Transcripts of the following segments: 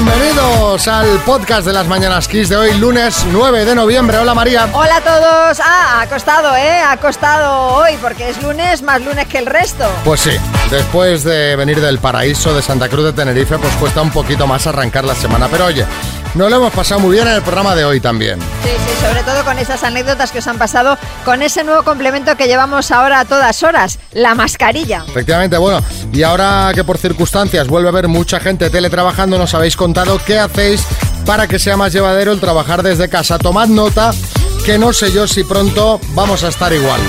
Bienvenidos al podcast de las Mañanas Kiss de hoy, lunes 9 de noviembre. Hola María. Hola a todos. Ah, ha costado, ¿eh? Ha costado hoy porque es lunes más lunes que el resto. Pues sí, después de venir del paraíso de Santa Cruz de Tenerife, pues cuesta un poquito más arrancar la semana. Pero oye, nos lo hemos pasado muy bien en el programa de hoy también. Sí, sí, sobre todo con esas anécdotas que os han pasado con ese nuevo complemento que llevamos ahora a todas horas, la mascarilla. Efectivamente, bueno, y ahora que por circunstancias vuelve a haber mucha gente teletrabajando, nos habéis contado qué hacéis para que sea más llevadero el trabajar desde casa. Tomad nota que no sé yo si pronto vamos a estar igual.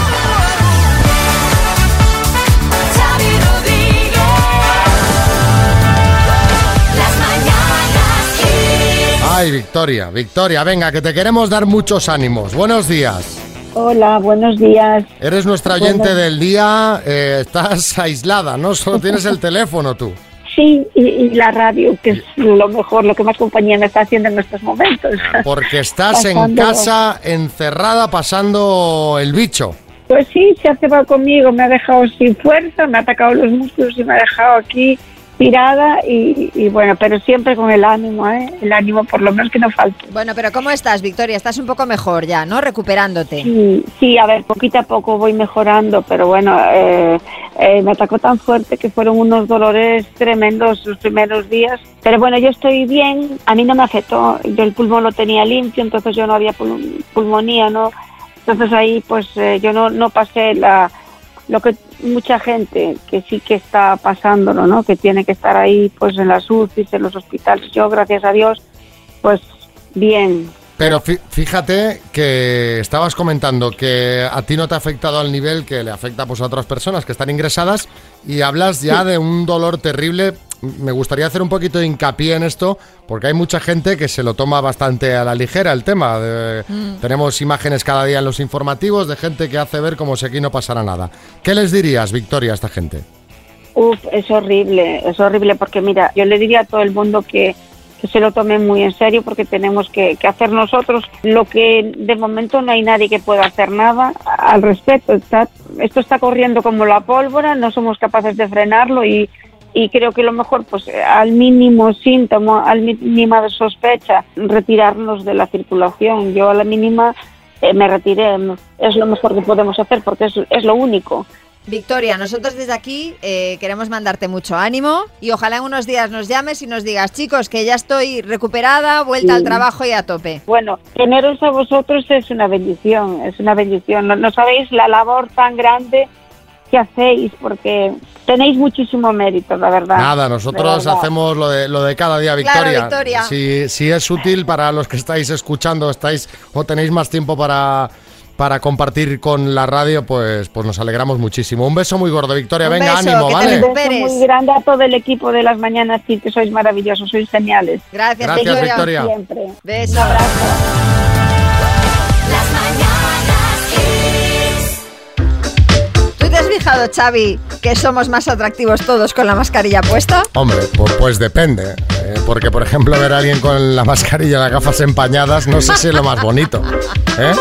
Ay, Victoria, Victoria, venga, que te queremos dar muchos ánimos. Buenos días. Hola, buenos días. Eres nuestra oyente del día, eh, estás aislada, ¿no? Solo tienes el teléfono tú. Sí, y, y la radio, que es lo mejor, lo que más compañía me está haciendo en estos momentos. Porque estás en casa encerrada pasando el bicho. Pues sí, se ha cebado conmigo, me ha dejado sin fuerza, me ha atacado los músculos y me ha dejado aquí tirada y, y bueno, pero siempre con el ánimo, ¿eh? El ánimo por lo menos que no falte. Bueno, pero ¿cómo estás, Victoria? Estás un poco mejor ya, ¿no? Recuperándote. Sí, sí, a ver, poquito a poco voy mejorando, pero bueno, eh, eh, me atacó tan fuerte que fueron unos dolores tremendos los primeros días. Pero bueno, yo estoy bien, a mí no me afectó, yo el pulmón lo tenía limpio, entonces yo no había pul- pulmonía, ¿no? Entonces ahí pues eh, yo no, no pasé la, lo que mucha gente que sí que está pasándolo, ¿no? Que tiene que estar ahí pues en las UCIs, en los hospitales. Yo, gracias a Dios, pues bien, Pero fí- fíjate que estabas comentando que a ti no te ha afectado al nivel que le afecta pues, a otras personas que están ingresadas y hablas ya de un dolor terrible. Me gustaría hacer un poquito de hincapié en esto porque hay mucha gente que se lo toma bastante a la ligera el tema. de- Tenemos imágenes cada día en los informativos de gente que hace ver como si aquí no pasara nada. ¿Qué les dirías, Victoria, a esta gente? Uf, es horrible, es horrible porque mira, yo le diría a todo el mundo que, que se lo tome muy en serio porque tenemos que, que hacer nosotros lo que de momento no hay nadie que pueda hacer nada al respecto. Está- esto está corriendo como la pólvora, no somos capaces de frenarlo y, y creo que lo mejor, pues al mínimo síntoma, al mínima de sospecha, retirarnos de la circulación. Yo a la mínima eh, me retiré, es lo mejor que podemos hacer porque es, es lo único. Victoria, nosotros desde aquí eh, queremos mandarte mucho ánimo y ojalá en unos días nos llames y nos digas, chicos, que ya estoy recuperada, vuelta al trabajo y a tope. Bueno, teneros a vosotros es una bendición, es una bendición. No, no sabéis la labor tan grande que hacéis porque tenéis muchísimo mérito, la verdad. Nada, nosotros verdad. hacemos lo de, lo de cada día, Claro, Victoria. Victoria. Si, si es útil para los que estáis escuchando, estáis o tenéis más tiempo para, para compartir con la radio, pues, pues nos alegramos muchísimo. Un beso muy gordo, Victoria. Un Venga, beso, ánimo, que te ¿vale? Un beso muy grande a todo el equipo de las mañanas, sí, que sois maravillosos, sois geniales. Gracias, Gracias, Victoria. Victoria. Siempre. Beso. Un abrazo. Fijado, Xavi, que somos más atractivos todos con la mascarilla puesta? Hombre, pues, pues depende. eh, porque, por ejemplo, ver a alguien con la mascarilla y las gafas empañadas, no sé si es lo más bonito. ¿Eh?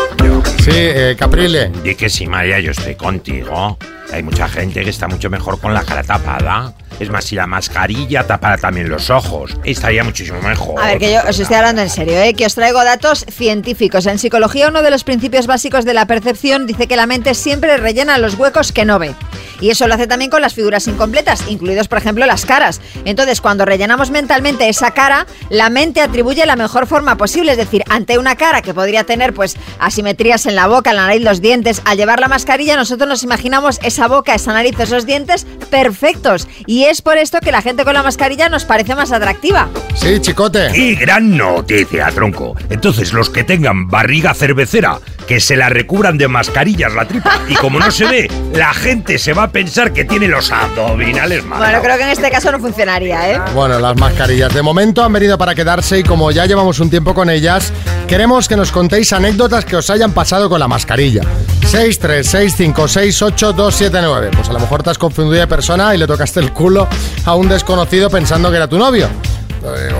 Sí, eh, Caprile. Di que sí, María, yo estoy contigo. Hay mucha gente que está mucho mejor con la cara tapada. Es más, si la mascarilla tapara también los ojos, estaría muchísimo mejor. A ver, que yo os estoy hablando en serio, ¿eh? que os traigo datos científicos. En psicología, uno de los principios básicos de la percepción dice que la mente siempre rellena los huecos que no ve. Y eso lo hace también con las figuras incompletas, incluidos, por ejemplo, las caras. Entonces, cuando rellenamos mentalmente esa cara, la mente atribuye la mejor forma posible. Es decir, ante una cara que podría tener, pues, asimetrías en la boca, la nariz, los dientes, al llevar la mascarilla, nosotros nos imaginamos esa boca, esa nariz, esos dientes perfectos. Y es por esto que la gente con la mascarilla nos parece más atractiva. Sí, chicote. ¡Y gran noticia, tronco! Entonces, los que tengan barriga cervecera, que se la recubran de mascarillas la tripa. Y como no se ve, la gente se va a pensar que tiene los abdominales mal. Bueno, creo que en este caso no funcionaría, ¿eh? Bueno, las mascarillas de momento han venido para quedarse y como ya llevamos un tiempo con ellas, queremos que nos contéis anécdotas que os hayan pasado con la mascarilla. 636568279. Pues a lo mejor te has confundido de persona y le tocaste el culo a un desconocido pensando que era tu novio.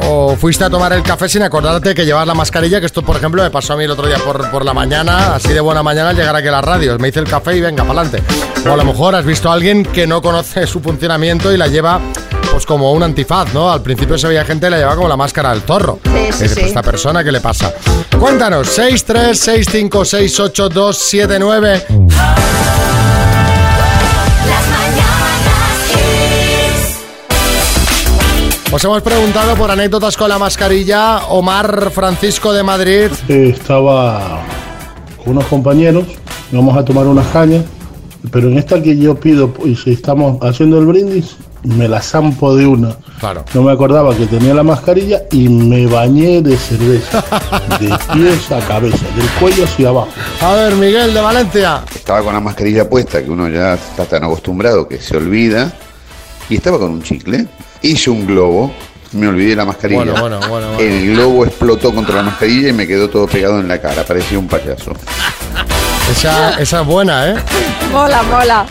O fuiste a tomar el café sin acordarte que llevas la mascarilla, que esto, por ejemplo, me pasó a mí el otro día por, por la mañana, así de buena mañana al llegar aquí a la radio. Me hice el café y venga, para adelante. O a lo mejor has visto a alguien que no conoce su funcionamiento y la lleva pues como un antifaz, ¿no? Al principio se veía gente que le llevaba como la máscara del zorro. Sí, sí. ¿Esta persona qué le pasa? Cuéntanos, 636568279. Las mañanas Os hemos preguntado por anécdotas con la mascarilla. Omar Francisco de Madrid. Estaba con unos compañeros, vamos a tomar unas cañas, pero en esta que yo pido, y si estamos haciendo el brindis, me la zampo de una. Claro. No me acordaba que tenía la mascarilla y me bañé de cerveza, de pies a cabeza, del cuello hacia abajo. A ver, Miguel de Valencia. Estaba con la mascarilla puesta, que uno ya está tan acostumbrado que se olvida. Y estaba con un chicle. Hice un globo. Me olvidé la mascarilla. Bueno, bueno, bueno, bueno. El globo explotó contra la mascarilla y me quedó todo pegado en la cara. Parecía un payaso. Esa, esa es buena, ¿eh? Mola, mola.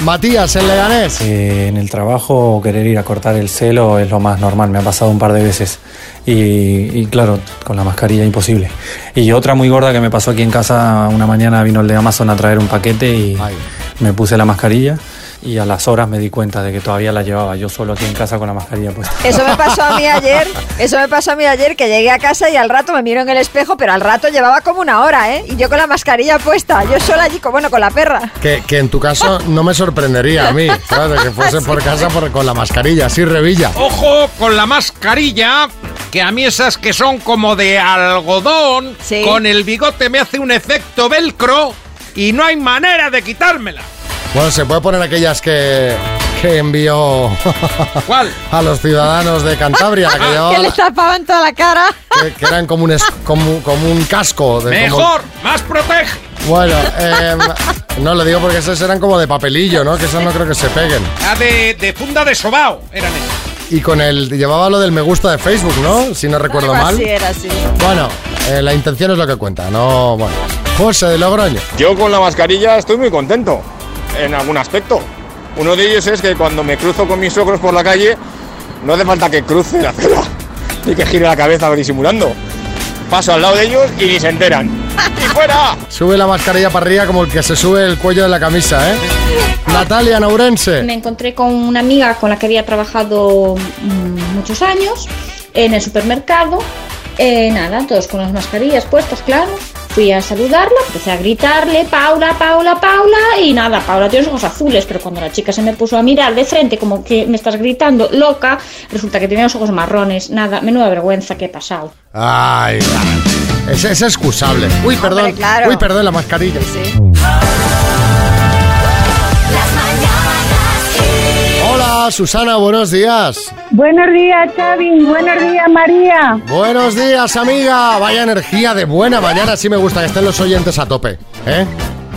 Matías, en Leganés. Eh, en el trabajo querer ir a cortar el celo es lo más normal, me ha pasado un par de veces. Y, y claro, con la mascarilla imposible. Y otra muy gorda que me pasó aquí en casa, una mañana vino el de Amazon a traer un paquete y Ay. me puse la mascarilla y a las horas me di cuenta de que todavía la llevaba yo solo aquí en casa con la mascarilla puesta. Eso me pasó a mí ayer, eso me pasó a mí ayer que llegué a casa y al rato me miro en el espejo, pero al rato llevaba como una hora, ¿eh? Y yo con la mascarilla puesta, yo sola allí, con- bueno, con la perra. Que, que en tu caso no me sorprendería a mí, ¿sabes? De que fuese por casa por- con la mascarilla, así revilla. Ojo con la mascarilla, que a mí esas que son como de algodón, Sí. con el bigote me hace un efecto velcro y no hay manera de quitármela. Bueno, se puede poner aquellas que, que envió ¿Cuál? a los ciudadanos de Cantabria, que llevaba Que le la- tapaban toda la cara. que, que eran como un, es- como, como un casco. De, como- Mejor, más protege. bueno, em, no lo digo porque esas eran como de papelillo, ¿no? Que esas no creo que se peguen. La de, de funda de sobao eran esas. Y con el llevaba lo del me gusta de Facebook, ¿no? Si no recuerdo mal. así era así. Bueno, eh, la intención es lo que cuenta, no, bueno. José de Logroño. Yo con la mascarilla estoy muy contento, en algún aspecto. Uno de ellos es que cuando me cruzo con mis suegros por la calle, no hace falta que cruce la acera, ni que gire la cabeza disimulando. Paso al lado de ellos y ni se enteran. ¡Y fuera! Sube la mascarilla para arriba como el que se sube el cuello de la camisa, ¿eh? Natalia Naurense. Me encontré con una amiga con la que había trabajado mm, muchos años en el supermercado. Eh, nada, todos con las mascarillas puestas, claro. Fui a saludarla, empecé a gritarle, Paula, Paula, Paula, y nada, Paula tiene los ojos azules, pero cuando la chica se me puso a mirar de frente, como que me estás gritando, loca, resulta que tenía los ojos marrones, nada, menuda vergüenza que he pasado. Ay, es, es excusable. Uy, perdón. claro. Uy, perdón, la mascarilla. Sí. Hola, Susana, buenos días. Buenos días, Xavi. Buenos días, María. Buenos días, amiga. Vaya energía de buena mañana. Sí me gusta que estén los oyentes a tope. ¿Eh?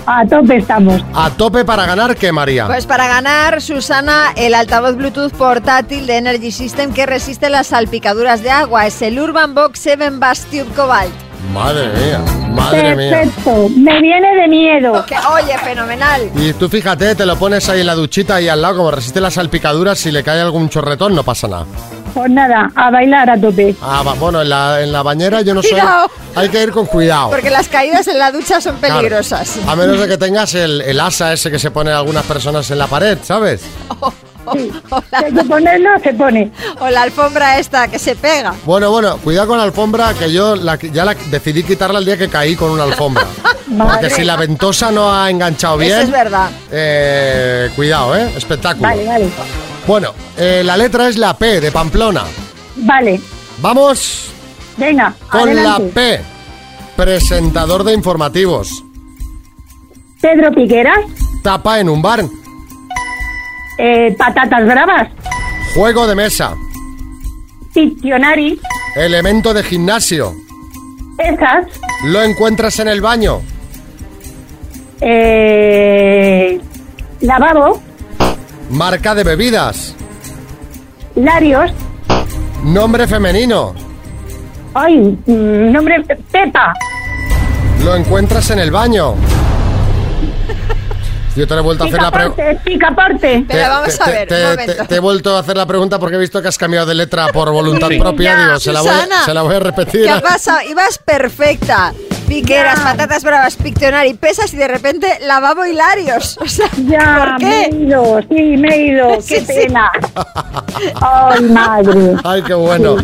A tope estamos. A tope para ganar, ¿qué, María? Pues para ganar, Susana, el altavoz Bluetooth portátil de Energy System que resiste las salpicaduras de agua. Es el Urban Box 7 Bass Tube Cobalt. Madre mía, madre mía. Perfecto. Me viene de miedo. Que, oye, fenomenal. Y tú fíjate, te lo pones ahí en la duchita ahí al lado, como resiste las salpicaduras, si le cae algún chorretón no pasa nada. Pues nada, a bailar a tope. Ah, va- bueno, en la, en la bañera yo no soy... Cuidado. Hay que ir con cuidado. Porque las caídas en la ducha son Claro. peligrosas. A menos de que tengas el, el asa ese que se pone algunas personas en la pared, ¿sabes? Si hay que ponerlo, se pone. O la alfombra esta que se pega. Bueno, bueno, cuidado con la alfombra, que yo la- ya la decidí quitarla el día que caí con una alfombra. Porque si la ventosa no ha enganchado bien... Eso es verdad. eh, cuidado, ¿eh? Espectáculo. Vale, vale. Bueno, eh, la letra es la P de Pamplona. Vale. Vamos Venga, con adelante. la P. Presentador de informativos. Pedro Piqueras. Tapa en un bar. Eh, patatas bravas. Juego de mesa. Piccionari. Elemento de gimnasio. Esas. Lo encuentras en el baño. Eh, lavabo. Marca de bebidas. Larios. Nombre femenino. Ay, mm, nombre Pepa. Lo encuentras en el baño. Yo te he vuelto a hacer la pregunta. Picaporte. Pero vamos a ver, un momento. te he vuelto a hacer la pregunta porque he visto que has cambiado de letra por voluntad Sí. propia. Ya, Digo, se la, voy Susana, se la voy a repetir. ¿Qué ha pasado? Ibas perfecta. Piqueras, patatas bravas, piccionar y pesas y de repente lavabo hilarios. O sea, Ya, ¿por me he qué? ido, sí, me he ido, qué Sí, sí. pena. Ay, madre. Ay, qué bueno.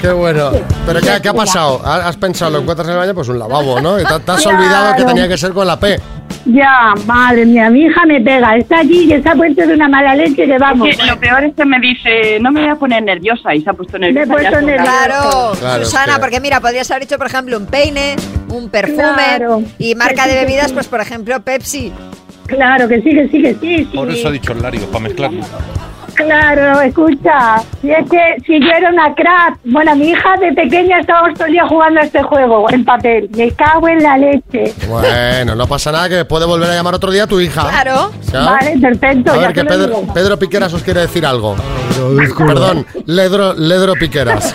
Qué bueno. ¿Pero qué, qué ha pasado? ¿Has has pensado, lo encuentras en el baño? Pues un lavabo, ¿no? Y te, te has Claro. olvidado que tenía que ser con la P. Ya, madre mía, mi hija me pega, está allí y está puesto de una mala leche que vamos. Es que lo peor es que me dice, no me voy a poner nerviosa y se ha puesto nerviosa. Me he puesto nerviosa. Claro, Claro, Susana, porque mira, podrías haber hecho, por ejemplo, un peine, un perfume Claro. y marca de bebidas, pues por ejemplo, Pepsi. Claro que sí, que sí, que sí, sí. Por eso ha dicho el Lario, para mezclarlo. Claro, escucha, si es que si yo era una crack, bueno, mi hija de pequeña estábamos todo el día jugando a este juego en papel, me cago en la leche. Bueno, no pasa nada, que puede volver a llamar otro día a tu hija. Claro. ¿Ya? Vale, perfecto, A ya ver, que Pedro. Pedro Piqueras os quiere decir algo. Agradezco, Perdón, Ledro, Ledro Piqueras.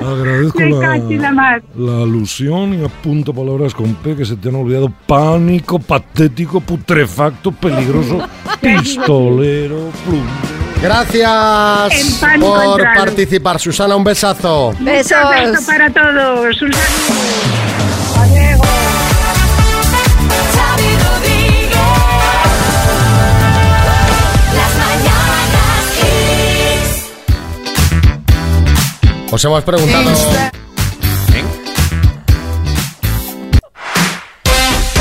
agradezco la, la la alusión y apunto palabras con P que se te han olvidado. Pánico, patético, putrefacto, peligroso, pistolero, plum. Gracias por participar. Susana, un besazo. Besos. Un beso para todos, un saludo. Os hemos preguntado.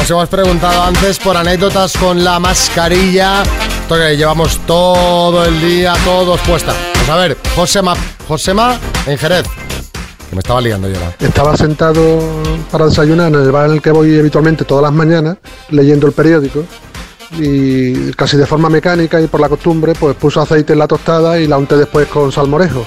Os hemos preguntado antes por anécdotas con la mascarilla. Esto que llevamos todo el día, todos puesta. Pues a ver, Josema, Josema en Jerez. Que me estaba liando yo. Estaba sentado para desayunar en el bar en el que voy habitualmente todas las mañanas, leyendo el periódico. Y casi de forma mecánica y por la costumbre, pues puse aceite en la tostada y la unté después con salmorejo.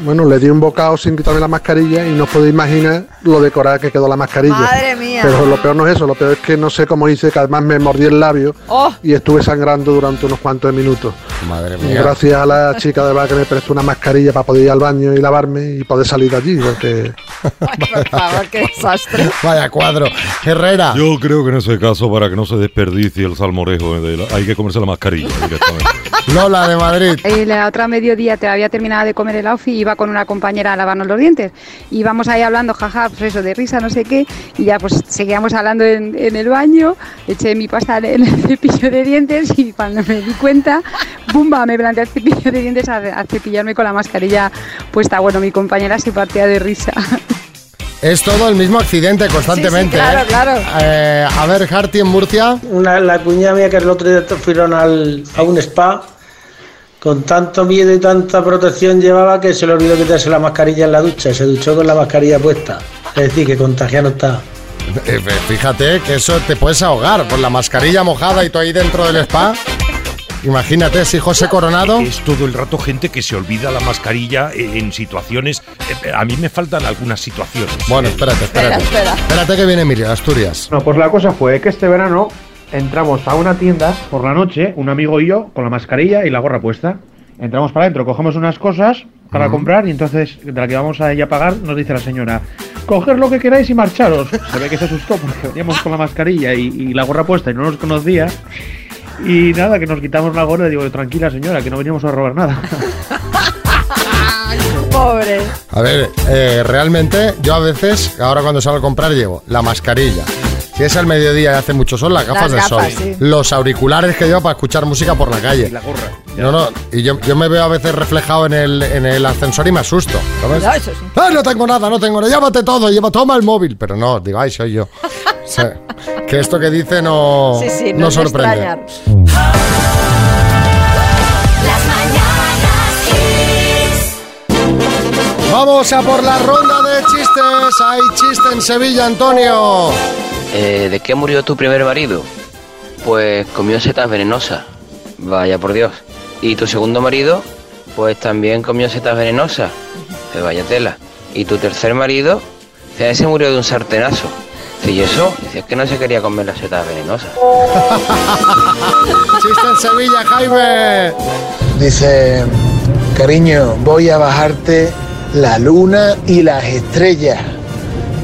Bueno, le di un bocado sin quitarme la mascarilla y no os podéis imaginar lo decorada que quedó la mascarilla. Madre mía. Pero lo peor no es eso, lo peor es que no sé cómo hice, que además me mordí el labio Oh, y estuve sangrando durante unos cuantos minutos. Madre Y mía. gracias a la chica de bar que me prestó una mascarilla para poder ir al baño y lavarme y poder salir de allí, porque por favor, qué desastre. Vaya cuadro. Herrera. Yo creo que en ese caso, para que no se desperdicie el salmorejo, de la- hay que comerse la mascarilla directamente. Lola de Madrid. Eh, la otra mediodía te había terminado de comer el outfit y iba con una compañera a lavarnos los dientes. Íbamos ahí hablando, jaja, pues eso, de risa, no sé qué, y ya pues seguíamos hablando en, en el baño, eché mi pasta en el cepillo de dientes y cuando me di cuenta, ¡bumba! Me planteé el cepillo de dientes a, a cepillarme con la mascarilla puesta. Bueno, mi compañera se partía de risa. Es todo el mismo accidente constantemente. Sí, sí, claro, ¿eh? claro. Eh, a ver, Harty en Murcia. Una, la cuñada mía que el otro día fueron al, a un spa, con tanto miedo y tanta protección llevaba que se le olvidó quitarse la mascarilla en la ducha y se duchó con la mascarilla puesta. Es decir, que contagiado no está. Eh, Fíjate que eso te puedes ahogar por la mascarilla mojada y tú ahí dentro del spa. Imagínate si José Coronado. Es todo el rato gente que se olvida la mascarilla en situaciones. eh, A mí me faltan algunas situaciones. Bueno, espérate, espérate. Espérate que viene Emilio, de Asturias. No, pues la cosa fue que este verano entramos a una tienda por la noche, un amigo y yo, con la mascarilla y la gorra puesta. Entramos para adentro, cogemos unas cosas para comprar y entonces, de la que vamos a ella a pagar, nos dice la señora, coger lo que queráis y marcharos. Se ve que se asustó porque veníamos con la mascarilla y, y la gorra puesta y no nos conocía. Y nada, que nos quitamos la gorra y digo, tranquila señora, que no veníamos a robar nada. Pobre. A ver, eh, realmente yo a veces, ahora cuando salgo a comprar, llevo la mascarilla. Si es al mediodía y hace mucho sol, las gafas Las de gafas, sol. sí. Los auriculares que llevo para escuchar música por la calle. la gorra. No, no, y yo, yo me veo a veces reflejado en el, en el ascensor y me asusto. ¿sabes? No, eso sí. ¡Ah, no tengo nada, no tengo nada! Llévate todo, lleva, toma el móvil. Pero no, digo, ay, soy yo. O sea, que esto que dice no, Sí, sí, no no, sorprende. Vamos a por la ronda de chistes. Hay chiste en Sevilla, Antonio. Eh, ¿De qué murió tu primer marido? Pues comió setas venenosas. Vaya por Dios. ¿Y tu segundo marido? Pues también comió setas venenosas. Eh, vaya tela. ¿Y tu tercer marido? Dice, ese murió de un sartenazo. ¿y eso? Dice, es que no se quería comer las setas venenosas. Chiste en Sevilla, Jaime. Dice, cariño, voy a bajarte la luna y las estrellas.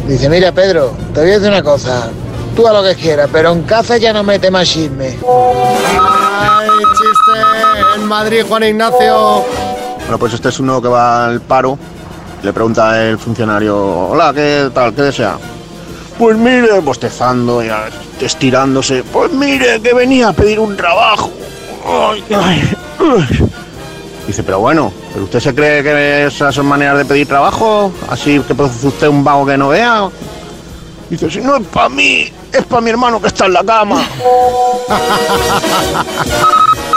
Dice, mira Pedro, te voy a decir una cosa. Tú a lo que quieras, pero en casa ya no mete más chisme. Ay, chiste en Madrid, Juan Ignacio. Bueno, pues este es uno que va al paro. Le pregunta el funcionario, hola, ¿qué tal? ¿Qué desea? Pues mire, bostezando, ya estirándose. Pues mire, que venía a pedir un trabajo. Ay, ay, ay. Dice, pero bueno, ¿pero usted se cree que esas son maneras de pedir trabajo? Así que produce usted un vago que no vea. Dice, si no es para mí, es para mi hermano que está en la cama.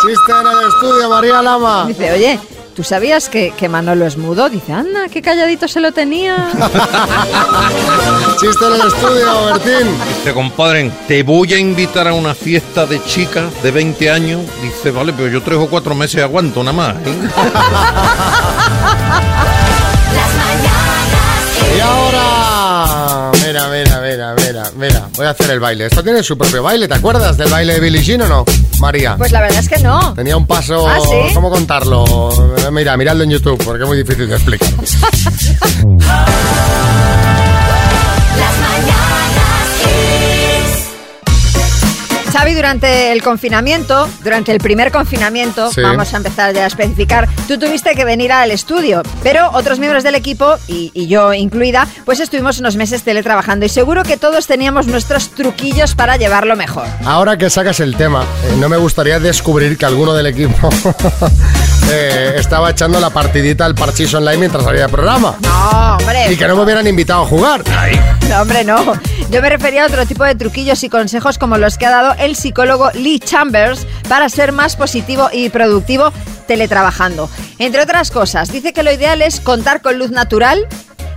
Chiste en el estudio, María Lama. Dice, oye, ¿tú sabías que, que Manolo es mudo? Dice, anda, qué calladito se lo tenía. Chiste en el estudio, Bertín. Dice, compadre, te voy a invitar a una fiesta de chicas de 20 años. Dice, vale, pero yo tres o cuatro meses aguanto nada más. ¿eh?". Y ahora, voy a hacer el baile. Esto tiene su propio baile, ¿te acuerdas del baile de Billie Jean o no, María? Pues la verdad es que no. Tenía un paso, ¿Ah, sí? ¿cómo contarlo? Mira, miradlo en YouTube, porque es muy difícil de explicar. Xavi, durante el confinamiento, durante el primer confinamiento, Sí. vamos a empezar ya a especificar, tú tuviste que venir al estudio, pero otros miembros del equipo, y, y yo incluida, pues estuvimos unos meses teletrabajando y seguro que todos teníamos nuestros truquillos para llevarlo mejor. Ahora que sacas el tema, eh, no me gustaría descubrir que alguno del equipo eh, estaba echando la partidita al parchís online mientras había programa. No, hombre. Y que no me hubieran invitado a jugar. No, hombre, no. Yo me refería a otro tipo de truquillos y consejos como los que ha dado el psicólogo Lee Chambers para ser más positivo y productivo teletrabajando. Entre otras cosas, dice que lo ideal es contar con luz natural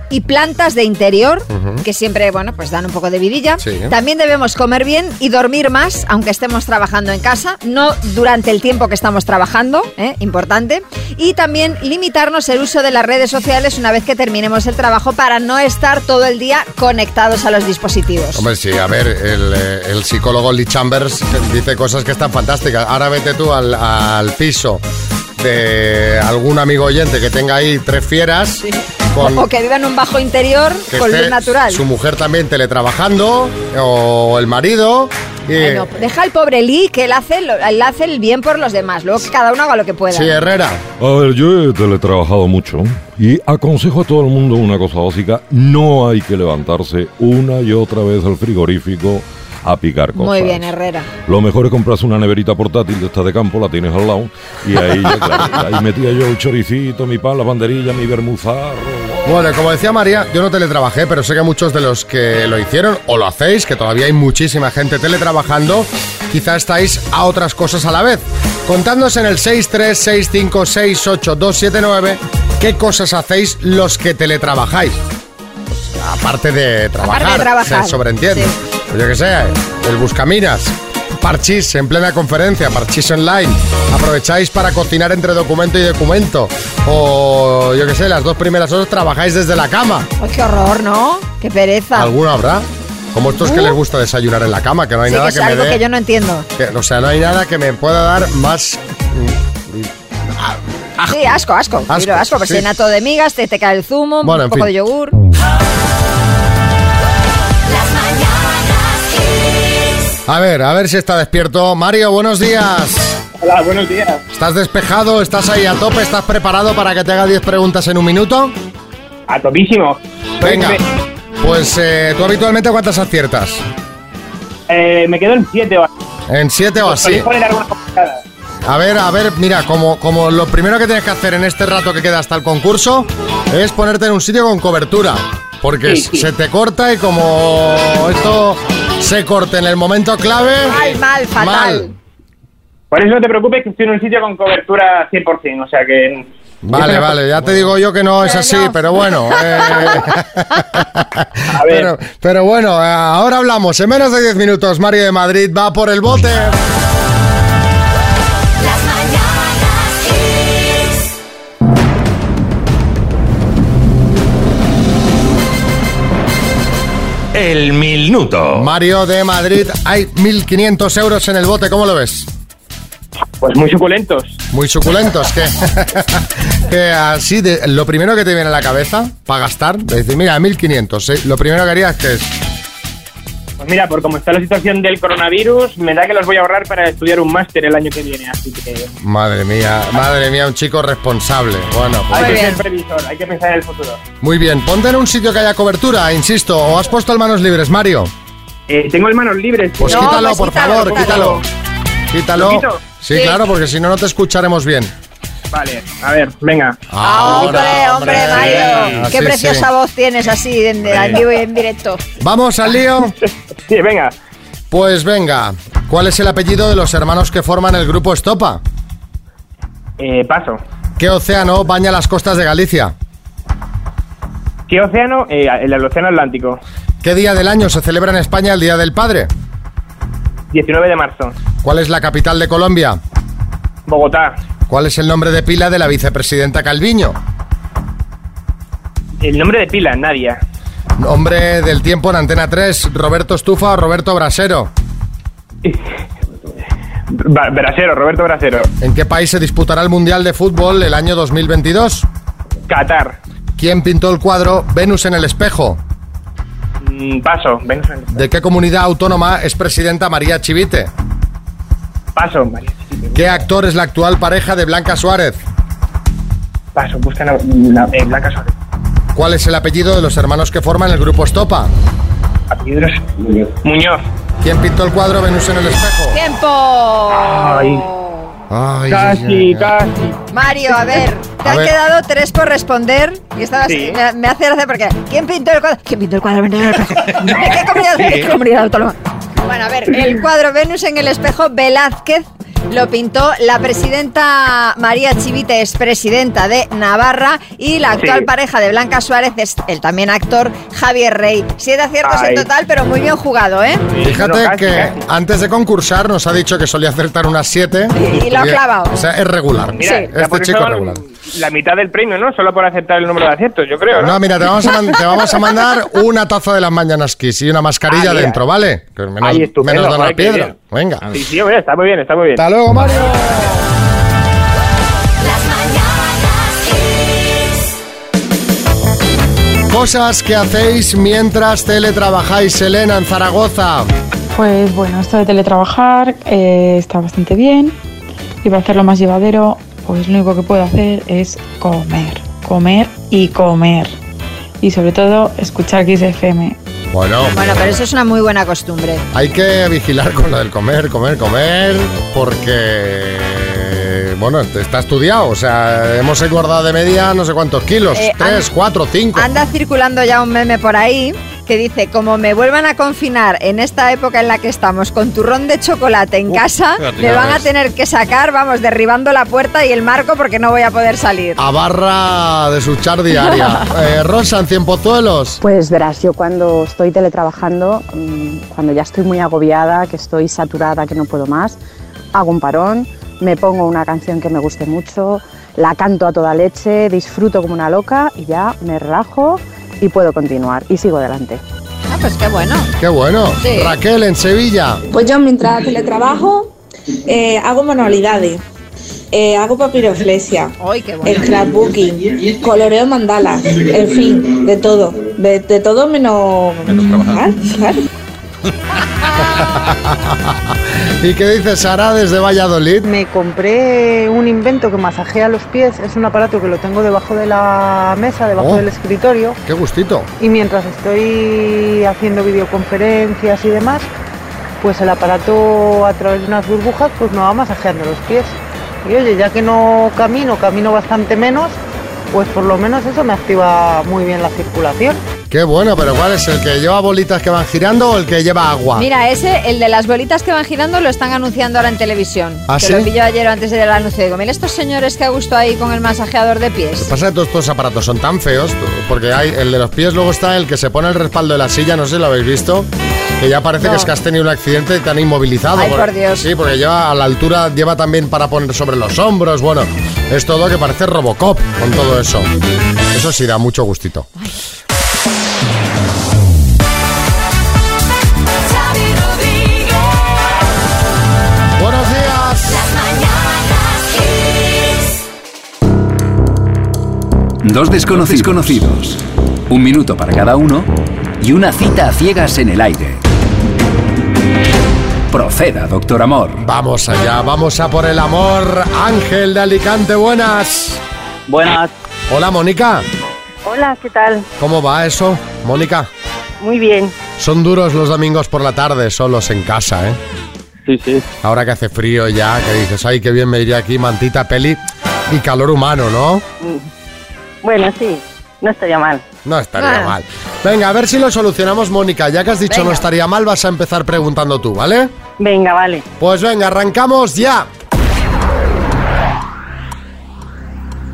y plantas de interior, que siempre, bueno, pues dan un poco de vidilla. Sí. También debemos comer bien y dormir más, aunque estemos trabajando en casa, no durante el tiempo que estamos trabajando, ¿eh? importante. Y también limitarnos el uso de las redes sociales una vez que terminemos el trabajo para no estar todo el día conectados a los dispositivos. Hombre, sí, a ver, el, eh, el psicólogo Lee Chambers dice cosas que están fantásticas. Ahora vete tú al, al piso de algún amigo oyente que tenga ahí tres fieras con O que viva en un bajo interior con luz natural. su mujer también teletrabajando o el marido. Y, Bueno, deja al pobre Lee que él hace, él hace el bien por los demás. Luego que cada uno haga lo que pueda. sí, Herrera. A ver, yo he teletrabajado mucho y aconsejo a todo el mundo una cosa básica. No hay que levantarse una y otra vez al frigorífico a picar cosas. Muy bien, Herrera. Lo mejor es comprarse una neverita portátil de esta de campo, la tienes al lado, y ahí, ya, claro, ahí metía yo el choricito, mi pan, la banderilla, mi bermuzarro. Bueno, como decía María, yo no teletrabajé, pero sé que muchos de los que lo hicieron o lo hacéis, que todavía hay muchísima gente teletrabajando, quizá estáis a otras cosas a la vez. Contadnos en el 636568279 qué cosas hacéis los que teletrabajáis. Pues, aparte de trabajar, Aparte de trabajar, se sobreentiende. Yo que sé, el buscaminas. Parchís en plena conferencia, parchís online. Aprovecháis para cocinar entre documento y documento. O yo que sé, las dos primeras horas trabajáis desde la cama. Ay, qué horror, ¿no? Qué pereza. ¿Alguno habrá? Como estos que les gusta desayunar en la cama, que no hay Sí, nada que que, es me algo dé. que yo no entiendo. que- o sea, no hay nada que me pueda dar más. Sí, asco, asco. Asco, Asco, asco porque sí. se llena todo de migas, te, te cae el zumo, Bueno, un poco fin. de yogur. A ver, a ver si está despierto. Mario, buenos días. Hola, buenos días. ¿Estás despejado? ¿Estás ahí a tope? ¿Estás preparado para que te haga 10 preguntas en un minuto? A topísimo. Venga. Pues eh, tú habitualmente cuántas aciertas? Eh, me quedo en 7 o ¿En 7 o así? Complicada. A ver, a ver, mira, como, como lo primero que tienes que hacer en este rato que queda hasta el concurso es ponerte en un sitio con cobertura. Porque Sí, sí. se te corta y como esto se corte en el momento clave. Mal, mal, fatal. Mal. Por eso no te preocupes que estoy en un sitio con cobertura 100%, o sea que... Vale, vale, ya te digo yo que no es así, pero bueno. eh, pero, pero bueno, ahora hablamos. En menos de 10 minutos, Mario de Madrid va por el bote. El minuto. Mario de Madrid, hay 1.500 euros en el bote, ¿cómo lo ves? Pues muy suculentos. Muy suculentos, que, que así, de, lo primero que te viene a la cabeza para gastar, de decir, mira, 1.500, ¿eh? lo primero que harías que es... Pues mira, por cómo está la situación del coronavirus, me da que los voy a ahorrar para estudiar un máster el año que viene, así que Madre mía, madre mía, un chico responsable. Bueno, pues- hay que ser previsor, hay que pensar en el futuro. muy bien. Ponte en un sitio que haya cobertura, insisto. ¿O has puesto el manos libres, Mario? Eh, tengo el manos libres. Pues quítalo, por favor, quítalo. Quítalo. Sí. claro, porque si no, no te escucharemos bien. Vale, a ver, venga. hombre, hombre, Mario. Qué preciosa sí. voz tienes así en, en vivo y en directo. Vamos al lío. Sí, venga. Pues venga. ¿Cuál es el apellido de los hermanos que forman el grupo Estopa? Eh, paso. ¿Qué océano baña las costas de Galicia? ¿Qué océano? Eh, el, el océano Atlántico. ¿Qué día del año se celebra en España el Día del Padre? 19 de marzo. ¿Cuál es la capital de Colombia? Bogotá. ¿Cuál es el nombre de pila de la vicepresidenta Calviño? El nombre de pila, Nadia. Nombre del tiempo en Antena 3, Roberto Estufa o Roberto Brasero. Ba- Brasero, Roberto Brasero. ¿En qué país se disputará el Mundial de Fútbol el año 2022? Qatar. ¿Quién pintó el cuadro Venus en el espejo? Mm, paso. Venga, ¿De qué comunidad autónoma es presidenta María Chivite? paso. María. ¿Qué actor es la actual pareja de Blanca Suárez? Paso. Buscan la, la- eh, Blanca Suárez. ¿Cuál es el apellido de los hermanos que forman el grupo Estopa? Apellidos. Muñoz. ¿Quién pintó el cuadro Venus en el espejo? ¡Tiempo! Ay. Ay, Casi, casi. Mario, a ver, te A han ver. quedado tres por responder y estabas, Sí. me, me hace gracia porque ¿quién pintó el cuadro? ¿Quién pintó el cuadro Venus en el espejo? ¿De qué comunidad, de qué comunidad autónoma? Bueno, a ver, el cuadro Venus en el espejo Velázquez lo pintó la presidenta María Chivite, es presidenta de Navarra, y la actual Sí. pareja de Blanca Suárez es el también actor Javier Rey. Siete aciertos Ay. en total, pero muy bien jugado, ¿eh? Fíjate casi, que casi. antes de concursar nos ha dicho que solía acertar unas 7. Y lo ha clavado. O sea, es regular. Mira, ya Este chico es regular. La mitad del premio, ¿no? Solo por aceptar el número de aciertos, yo creo, ¿no? No, mira, te vamos, a te vamos a mandar una taza de las mañanas Kiss y una mascarilla Ah, dentro, ¿vale? Que menos, Ay, estupendo, menos de una piedra. Venga. Sí, sí, hombre, está muy bien, está muy bien. Hasta luego, Mario. Cosas que hacéis mientras teletrabajáis, Elena, en Zaragoza. Pues bueno, esto de teletrabajar eh, está bastante bien y para hacerlo más llevadero, pues lo único que puedo hacer es comer, comer y comer. Y sobre todo escuchar Kiss FM. Bueno, Bueno, pero eso es una muy buena costumbre. hay que vigilar con lo del comer, comer, comer, porque, bueno, está estudiado. O sea, hemos engordado de media no sé cuántos kilos, Eh, tres, an- cuatro, cinco. Anda circulando ya un meme por ahí que dice, como me vuelvan a confinar en esta época en la que estamos con turrón de chocolate en casa, me van a tener que sacar, vamos, derribando la puerta y el marco porque no voy a poder salir. A barra de suchar diaria. Eh, Rosa, en Cienpozuelos. Pues verás, yo cuando estoy teletrabajando, mm, cuando ya estoy muy agobiada, que estoy saturada, que no puedo más, hago un parón, me pongo una canción que me guste mucho, la canto a toda leche, disfruto como una loca y ya me relajo y puedo continuar y sigo adelante. Ah, pues qué bueno. Qué bueno. Sí. Raquel, en Sevilla. Pues yo mientras teletrabajo eh, hago manualidades, eh, hago papiroflexia, scrapbooking, coloreo mandalas, en fin, de todo, de, de todo menos, menos trabajar. ¿Y qué dice Sara desde Valladolid? Me compré un invento que masajea los pies. Es un aparato que lo tengo debajo de la mesa, debajo Oh. del escritorio. Qué gustito. Y mientras estoy haciendo videoconferencias y demás, pues el aparato a través de unas burbujas pues me va masajeando los pies. Y oye, ya que no camino, camino bastante menos, pues por lo menos eso me activa muy bien la circulación. Qué bueno, pero ¿cuál es? ¿El que lleva bolitas que van girando o el que lleva agua? Mira, ese, el de las bolitas que van girando, lo están anunciando ahora en televisión. ¿Ah, que sí? lo pillo ayer antes del anuncio. Digo, mira estos señores que a gusto ahí con el masajeador de Lo pies. que pasa es que todos estos aparatos son tan feos, porque hay el de los pies, luego está el que se pone el respaldo de la silla, no sé si lo habéis visto, que ya parece No. que es que has tenido un accidente y te han inmovilizado. Ay, porque- por Dios. Sí, porque lleva a la altura, lleva también para poner sobre los hombros, bueno, es todo que parece Robocop con todo eso. Eso sí da mucho gustito. Buenos Dos desconocidos conocidos, un minuto para cada uno y una cita a ciegas en el aire. Proceda, doctor Amor. Vamos allá, vamos a por el amor. Ángel de Alicante, buenas. Buenas. Hola, Mónica. Hola, ¿qué tal? ¿Cómo va eso, Mónica? Muy bien. Son duros los domingos por la tarde, solos en casa, ¿eh? Sí, sí. Ahora que hace frío ya, que dices, ay, qué bien me iría aquí, mantita, peli y calor humano, ¿no? Bueno, sí, no estaría mal. No estaría Ah. mal. Venga, a ver si lo solucionamos, Mónica. Ya que has dicho Venga. no estaría mal, vas a empezar preguntando tú, ¿vale? Venga, vale. Pues venga, arrancamos ya.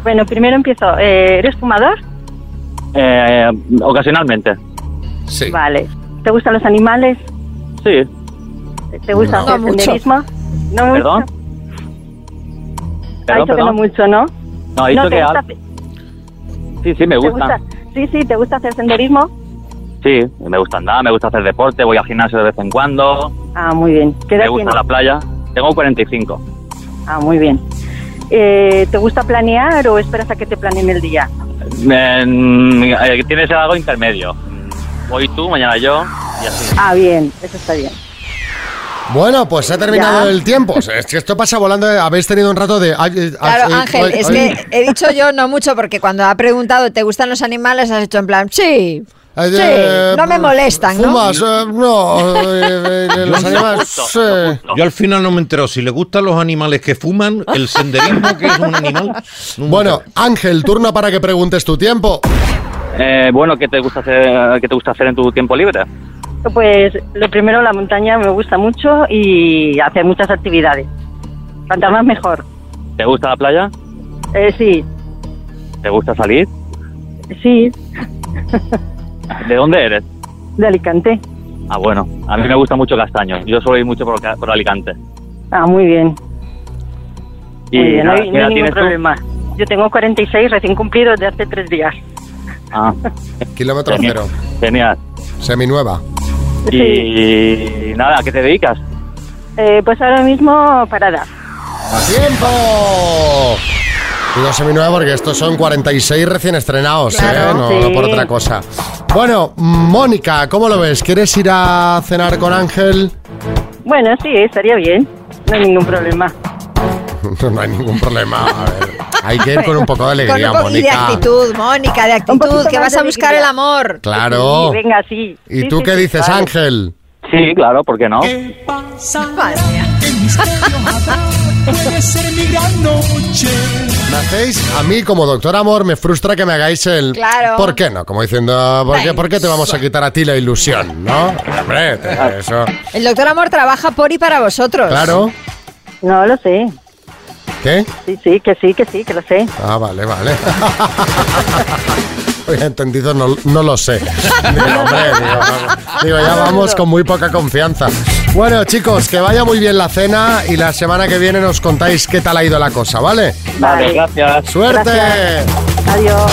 Bueno, primero empiezo. Eh, ¿Eres fumador? Eh, ocasionalmente. Sí. Vale. ¿Te gustan los animales? Sí. ¿Te gusta No. hacer No mucho. senderismo? No mucho. ¿Perdón? Ha Perdón, dicho que no mucho, ¿no? No, ha dicho ¿te que gusta al- Sí, sí, me ¿Te gusta. gusta? Sí, sí, ¿te gusta hacer senderismo? Sí, me gusta andar, me gusta hacer deporte, voy al gimnasio de vez en cuando, Ah, muy bien. ¿Qué edad me gusta tienes? la playa. Tengo 45. Ah, muy bien. Eh, ¿Te gusta planear o esperas a que te planeen el día? Eh, tienes algo intermedio. Hoy tú, mañana yo, y así. Ah, bien, eso está bien. Bueno, pues se ha terminado Ya. el tiempo. Es que esto pasa volando. eh, Habéis tenido un rato de. ay, eh, Claro, ay, Ángel, ay, es ay. que he dicho yo no mucho porque cuando ha preguntado ¿te gustan los animales? has hecho en plan, sí, Ay, sí, eh, no me molestan, ¿no? ¿Fumas? Eh, no. eh, eh, los animales. sí. Yo al final no me entero si le gustan los animales que fuman, el senderismo que es un animal. Bueno, Ángel, turno para que preguntes tu tiempo. Eh, bueno, ¿qué te gusta hacer, qué te gusta hacer en tu tiempo libre? Pues lo primero, la montaña me gusta mucho y hacer muchas actividades. Cuanta más mejor. ¿Te gusta la playa? Eh, sí, ¿Te gusta salir? sí, ¿De dónde eres? de Alicante. Ah, bueno, a mí me gusta mucho Castaño. Yo suelo ir mucho por, por Alicante. Ah, muy bien. Y muy bien, no hay, ¿qué no edad hay ningún tú? problema. Yo tengo 46 recién cumplidos de hace tres días. Ah, Kilómetro Genial. cero. genial. Seminueva. Y nada, ¿a qué te dedicas? Eh, pues ahora mismo parada. ¡Tiempo! Digo seminueva porque estos son 46 recién estrenados, Claro, ¿eh? No, sí. no por otra cosa. Bueno, Mónica, ¿cómo lo ves? ¿Quieres ir a cenar con Ángel? Bueno, sí, estaría bien. No hay ningún problema. No hay ningún problema. A ver, hay que ir con un poco de Con alegría, un y de Mónica. actitud, Mónica, de actitud, que vas a buscar el amor. Claro. Sí, venga, sí. ¿Y Sí, tú sí, qué sí, dices. Ángel? Sí, claro, ¿por qué no? Madre mía. ¿Me hacéis? A mí, como doctor amor, me frustra que me hagáis el... Claro. ¿Por qué no? Como diciendo, ¿por qué, ¿por qué te vamos a quitar a ti la ilusión? ¿No? Hombre, te- eso... El doctor Amor trabaja por y para vosotros. Claro. No lo sé. ¿Qué? Sí, sí, que sí, que sí, que lo sé. Ah, vale, vale. Oye, entendido, no, no lo sé. Digo, hombre, digo, no- digo, ya vamos con muy poca confianza. Bueno, chicos, que vaya muy bien la cena y la semana que viene nos contáis qué tal ha ido la cosa, ¿vale? Vale, gracias. ¡Suerte! Gracias. Adiós.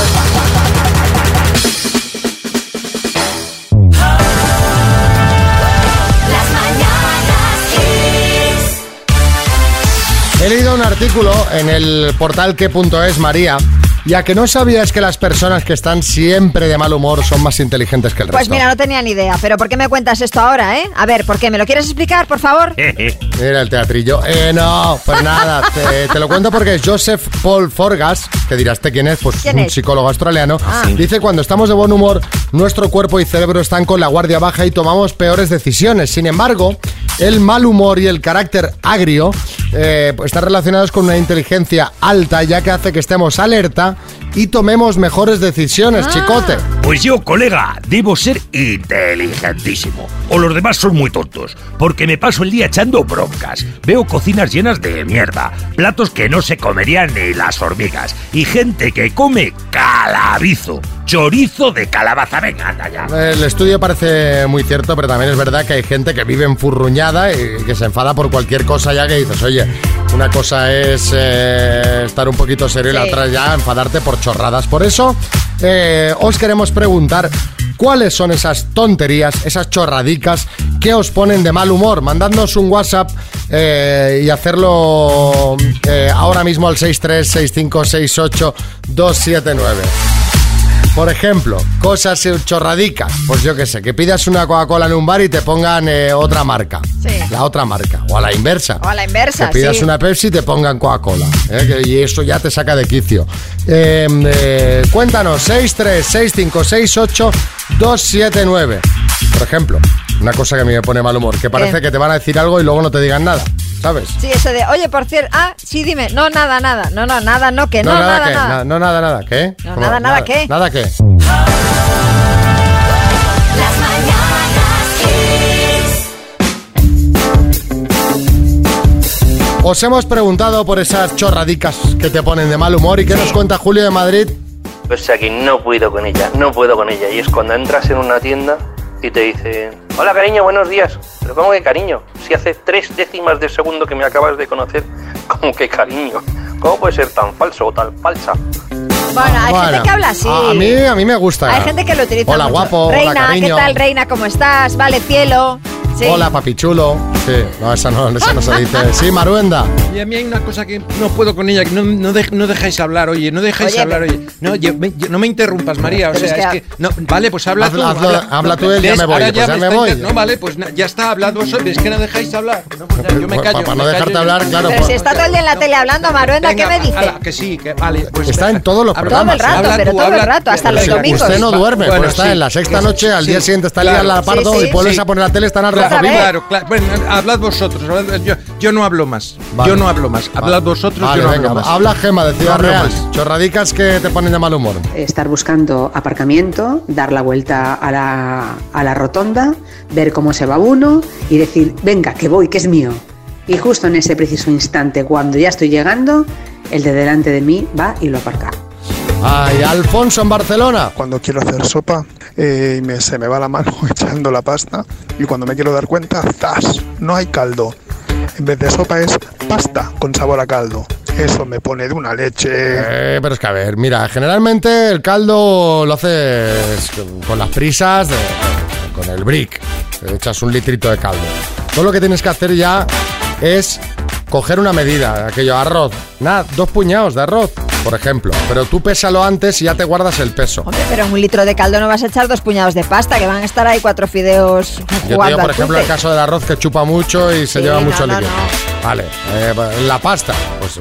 Artículo en el portal que.es María, ya que no sabías que las personas que están siempre de mal humor son más inteligentes que el Pues resto. mira, no tenía ni idea, pero ¿por qué me cuentas esto ahora, eh? A ver, ¿por qué? ¿Me lo quieres explicar, por favor? Mira el teatrillo. Eh, no, pues nada, te, te lo cuento porque Joseph Paul Forgas, que dirás ¿te quién es, pues ¿Quién un es? psicólogo australiano, Ah. dice cuando estamos de buen humor, nuestro cuerpo y cerebro están con la guardia baja y tomamos peores decisiones. Sin embargo, el mal humor y el carácter agrio eh, pues están relacionados con una inteligencia alta, ya que hace que estemos alerta y tomemos mejores decisiones, Ah. chicote. Pues yo, colega, debo ser inteligentísimo. O los demás son muy tontos, porque me paso el día echando broncas. Veo cocinas llenas de mierda, platos que no se comerían ni las hormigas, y gente que come calabizo, chorizo de calabaza. Venga, anda ya. El estudio parece muy cierto, pero también es verdad que hay gente que vive enfurruñada y que se enfada por cualquier cosa ya que dices, oye, una cosa es eh, estar un poquito serio y la otra ya enfadarte por chorradas. Por eso eh, os queremos preguntar cuáles son esas tonterías, esas chorradicas que os ponen de mal humor. Mandadnos un WhatsApp eh, y hacerlo ahora mismo al 636568279. Por ejemplo, cosas chorradicas. Pues yo qué sé, que pidas una Coca-Cola en un bar y te pongan eh, otra marca. Sí. La otra marca. O a la inversa. O a la inversa, Que pidas sí. una Pepsi y te pongan Coca-Cola. ¿eh? Y eso ya te saca de quicio. Eh, eh, cuéntanos, 636568279. Por ejemplo, una cosa que a mí me pone mal humor, que parece que te van a decir algo y luego no te digan nada, ¿sabes? Sí, eso de, oye, por cierto, ah, sí, dime, no, nada, nada, no, no, nada, no, que no, nada, ¿qué? nada. Na- no, nada, nada, ¿qué? No, nada, nada, ¿qué? Nada, ¿qué? Os hemos preguntado por esas chorradicas que te ponen de mal humor y qué nos cuenta Julio de Madrid. O sea que no puedo con ella, no puedo con ella. Y es cuando entras en una tienda y te dicen, hola cariño, buenos días. Pero ¿cómo que cariño? Si hace tres décimas de segundo que me acabas de conocer, ¿cómo que cariño? ¿Cómo puede ser tan falso o tan falsa? Bueno, hay Bueno, gente que habla así. A mí, a mí me gusta. Hay gente que lo utiliza Hola, mucho. guapo, hola, Reina, ¿qué cariño. tal, reina? ¿Cómo estás? Vale, cielo. Sí. Hola, papichulo. Sí, no, esa no, esa no se dice. Sí, Maruenda. Y a mí hay una cosa que no puedo con ella, que no, no, dej- no dejáis hablar, oye, no dejáis Oye, hablar, oye. No, yo- me- yo- no me interrumpas, María, o sea, es es que no, vale, pues habla Hazlo- tú. hazlo- habla tú, él, ya me voy, pues ya me voy. No, vale, pues na- ya está hablado vosotros, es que no dejáis hablar. No, pues ya, yo me callo. Para no dejarte callo. hablar, claro. Pero pues- si está todo el día en la tele hablando, Maruenda, ¿qué Venga, me dice? ala, que sí, que vale. Pues Está en todos los Todo el rato, habla pero tú, todo el rato, hasta los domingos. Usted no duerme, pero está en la sexta noche, al día siguiente está la pardo y vuelves a poner la tele, están hartos Claro, claro. Bueno, hablad vosotros. hablad- yo, yo no hablo más. Vale. Yo no hablo más. Hablad vosotros, Vale, yo no venga, hablo más. habla Gema de Ciudad No Real. Chorradicas que te ponen de mal humor. estar buscando aparcamiento, dar la vuelta a la, a la rotonda, ver cómo se va uno y decir, venga, que voy, que es mío. Y justo en ese preciso instante, cuando ya estoy llegando, el de delante de mí va y lo aparca. Ay, Alfonso en Barcelona. Cuando quiero hacer sopa, eh, y me- se me va la mano echando la pasta y cuando me quiero dar cuenta, ¡zas! No hay caldo. En vez de sopa es pasta con sabor a caldo. Eso me pone de una leche. Eh, pero es que a ver, mira, generalmente el caldo lo haces con- las prisas, de- con el brick. Echas un litrito de caldo. Todo lo que tienes que hacer ya es coger una medida, aquello, arroz. Nada, dos puñados de arroz, por ejemplo. Pero tú pésalo antes y ya te guardas el peso. Hombre, pero en un litro de caldo no vas a echar dos puñados de pasta, que van a estar ahí cuatro fideos Yo te digo, por ejemplo, el caso del arroz que chupa mucho y se Sí, lleva no, mucho no, líquido. Vale, eh, la pasta. Pues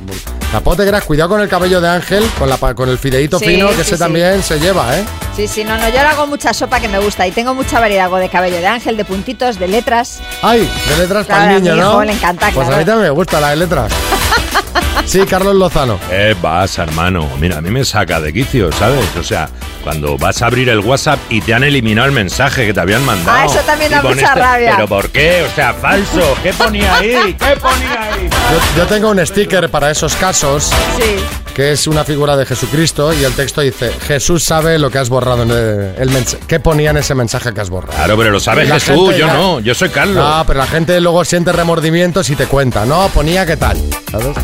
la potegras, cuidado con el cabello de ángel, con, la, pa- con el fideíto Sí, fino, que sí, ese sí. también se lleva, ¿eh? Sí, sí, no, no, yo le hago mucha sopa que me gusta y tengo mucha variedad. Hago de cabello de ángel, de puntitos, de letras. Ay, de letras Claro, para a el niño, mi ¿no? hijo le encanta, Pues a mí también me gusta la de letras. Sí, Carlos Lozano. ¿Qué pasa, hermano? Mira, a mí me saca de quicio, ¿sabes? O sea, cuando vas a abrir el WhatsApp y te han eliminado el mensaje que te habían mandado. Ah, eso también da mucha te- rabia. ¿Pero por qué? O sea, falso. ¿Qué ponía ahí? ¿Qué ponía ahí? Yo, yo tengo un sticker para esos casos, Sí. que es una figura de Jesucristo, y el texto dice, Jesús sabe lo que has borrado en el, el mensaje. ¿Qué ponía en ese mensaje que has borrado? Claro, pero lo sabe Jesús, yo ya- no. Yo soy Carlos. No, pero la gente luego siente remordimientos y te cuenta, no, ponía qué tal, ¿sabes?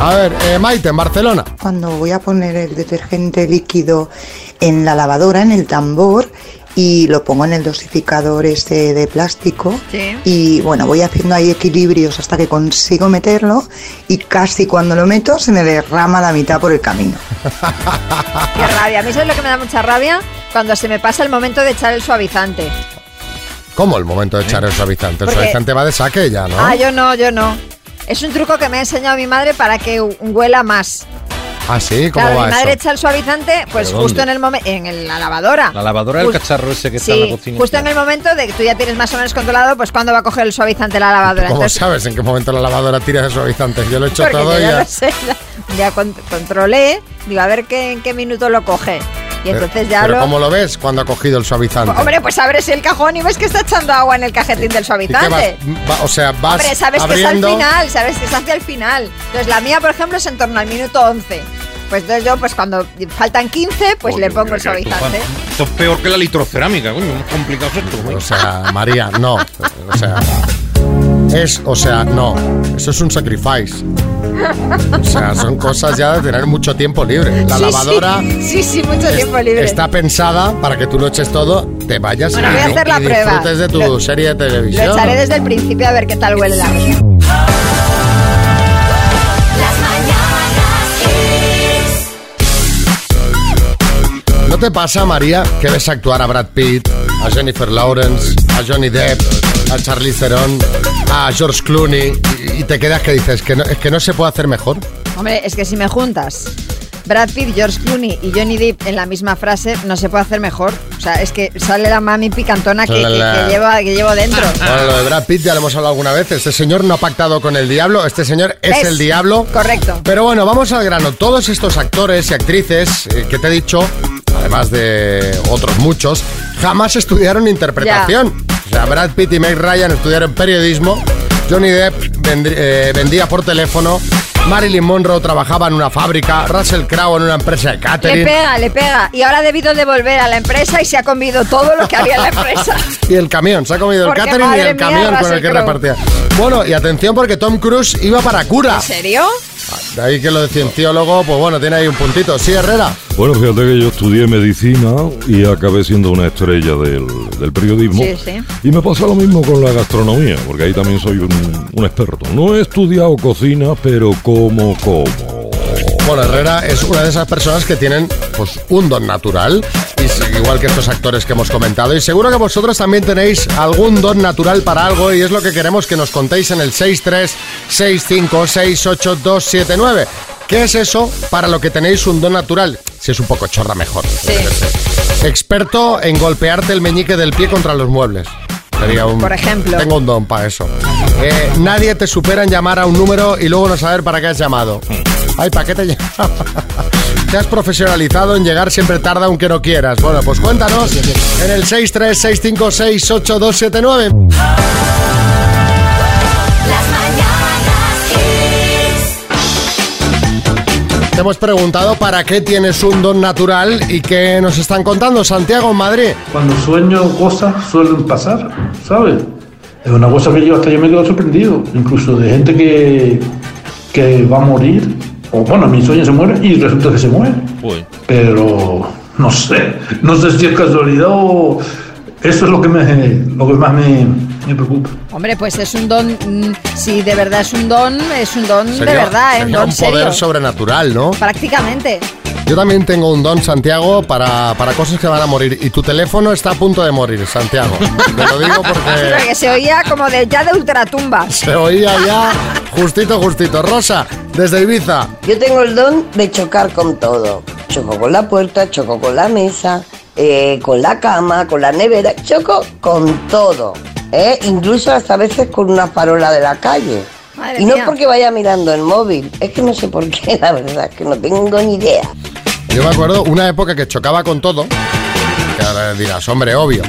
A ver, eh, Maite, en Barcelona. Cuando voy a poner el detergente líquido en la lavadora, en el tambor, y lo pongo en el dosificador ese de plástico, Sí. y bueno, voy haciendo ahí equilibrios hasta que consigo meterlo, y casi cuando lo meto se me derrama la mitad por el camino. Qué rabia. A mí eso es lo que me da mucha rabia cuando se me pasa el momento de echar el suavizante. ¿Cómo el momento de echar el suavizante? El Porque- suavizante va de saque ya, ¿no? Ah, yo no, yo no. Es un truco que me ha enseñado mi madre para que hu- huela más. Ah, sí, ¿cómo Claro, va mi madre eso? echa el suavizante, pues ¿Pero justo dónde? en el momento, en el- la lavadora. La lavadora, el Jus- cacharro ese que está en la cocina. justo en el momento de que tú ya tienes más o menos controlado, pues cuándo va a coger el suavizante la lavadora. ¿Cómo Entonces, sabes en qué momento la lavadora tira de suavizante? Yo lo he hecho todo ya ya. lo sé, ya con- controlé, digo, a ver qué, en qué minuto lo coge. Y Pero- entonces ya pero lo... ¿cómo lo ves cuando ha cogido el suavizante? Hombre, pues abres el cajón y ves que está echando agua en el cajetín del ¿Y qué suavizante. vas? Va- o sea, vas Hombre, sabes abriendo... que es al final, sabes que es hacia el final. Entonces la mía, por ejemplo, es en torno al minuto 11. Pues entonces yo, pues cuando faltan 15, pues le pongo el suavizante. Esto es peor que la litrocerámica, coño. Más complicado es esto, güey. O sea, María, no. O sea, es, o sea, no. Eso es un sacrifice. O sea, son cosas ya de tener mucho tiempo libre. La Sí, lavadora Sí, sí, sí, mucho es- tiempo libre. está pensada para que tú lo eches todo, te vayas Bueno, y, voy a hacer la y prueba. disfrutes de tu Lo- serie de Lo televisión. echaré desde el principio a ver qué tal huele la ¿No te pasa, María, que ves actuar a Brad Pitt, a Jennifer Lawrence, a Johnny Depp, a Charlize Theron, a George Clooney y, y te quedas que dices que no, es que no se puede hacer mejor? Hombre, es que si me juntas Brad Pitt, George Clooney y Johnny Depp en la misma frase, no se puede hacer mejor. O sea, es que sale la mami picantona que, que- que llevo, que llevo dentro. Bueno, lo de Brad Pitt ya lo hemos hablado alguna vez. Este señor no ha pactado con el diablo. Este señor es, Es, el diablo. Correcto. Pero bueno, vamos al grano. Todos estos actores y actrices eh, que te he dicho, además de otros muchos, jamás estudiaron interpretación. O sea, Brad Pitt y Meg Ryan estudiaron periodismo. Johnny Depp eh, vendía por teléfono. Marilyn Monroe trabajaba en una fábrica. Russell Crowe en una empresa de Le catering. pega, le pega. Y ahora ha debido de volver a la empresa y se ha comido todo lo que había en la empresa. Y el camión, se ha comido el catering y el mía, camión con el que repartía. Bueno, y atención porque Tom Cruise iba para cura. ¿En serio? De ahí que lo de cienciólogo, pues bueno, tiene ahí un puntito. Sí, Herrera. Bueno, fíjate que yo estudié medicina y acabé siendo una estrella del, del periodismo. Sí, sí. Y me pasa lo mismo con la gastronomía, porque ahí también soy un, un experto. No he estudiado cocina, pero como como. Bueno, Herrera es una de esas personas que tienen pues un don natural, y igual que estos actores que hemos comentado. Y seguro que vosotros también tenéis algún don natural para algo y es lo que queremos que nos contéis en el 636568279. ¿Qué es eso para lo que tenéis un don natural? Si es un poco chorra, mejor. Experto en golpearte el meñique del pie contra los muebles. Sería un, Por ejemplo. Tengo un don para eso. Eh, nadie te supera en llamar a un número y luego no saber para qué has llamado. Ay, ¿para qué te llamas? Te has profesionalizado en llegar siempre tarde aunque no quieras. Bueno, pues cuéntanos en el 636568279. Te hemos preguntado para qué tienes un don natural y qué nos están contando. Santiago, en Madrid. Cuando sueño cosas suelen pasar, ¿sabes? Es una cosa que yo hasta yo me quedo sorprendido, incluso de gente que, que va a morir, o bueno, mi sueño se muere y resulta que se muere. Pero no sé, no sé si es casualidad o eso es lo que, me, lo que más me, me preocupa. Hombre, pues es un don. mm, Si de verdad es un don, es un don de verdad, ¿eh? Un sería don un poder serio. sobrenatural, ¿no? Prácticamente. Yo también tengo un don, Santiago, para, para cosas que van a morir. Y tu teléfono está a punto de morir, Santiago. Te lo digo porque Porque se oía como de ya de ultratumba. se oía ya justito, justito. Rosa, desde Ibiza. Yo tengo el don de chocar con todo. Choco con la puerta, choco con la mesa, eh, con la cama, con la nevera, choco con todo. ¿eh? Incluso hasta a veces con una farola de la calle. Madre y no mía. porque vaya mirando el móvil, es que no sé por qué, la verdad, que no tengo ni idea. Yo me acuerdo una época que chocaba con todo. Que ahora dirás, hombre, obvio.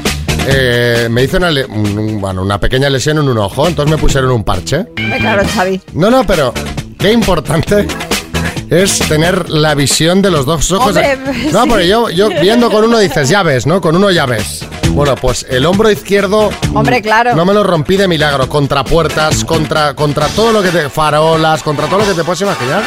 Eh, me hice una, le- un- bueno, una pequeña lesión en un ojo, entonces me pusieron un parche. Claro, Xavi. No, no, pero qué importante es tener la visión de los dos ojos. Hombre, no, sí. porque yo, yo viendo con uno dices, ya ves, ¿no? Con uno ya ves. Bueno, pues el hombro izquierdo. Hombre, claro. No me lo rompí de milagro. Contra puertas, contra, contra todo lo que te. farolas, contra todo lo que te puedes imaginar.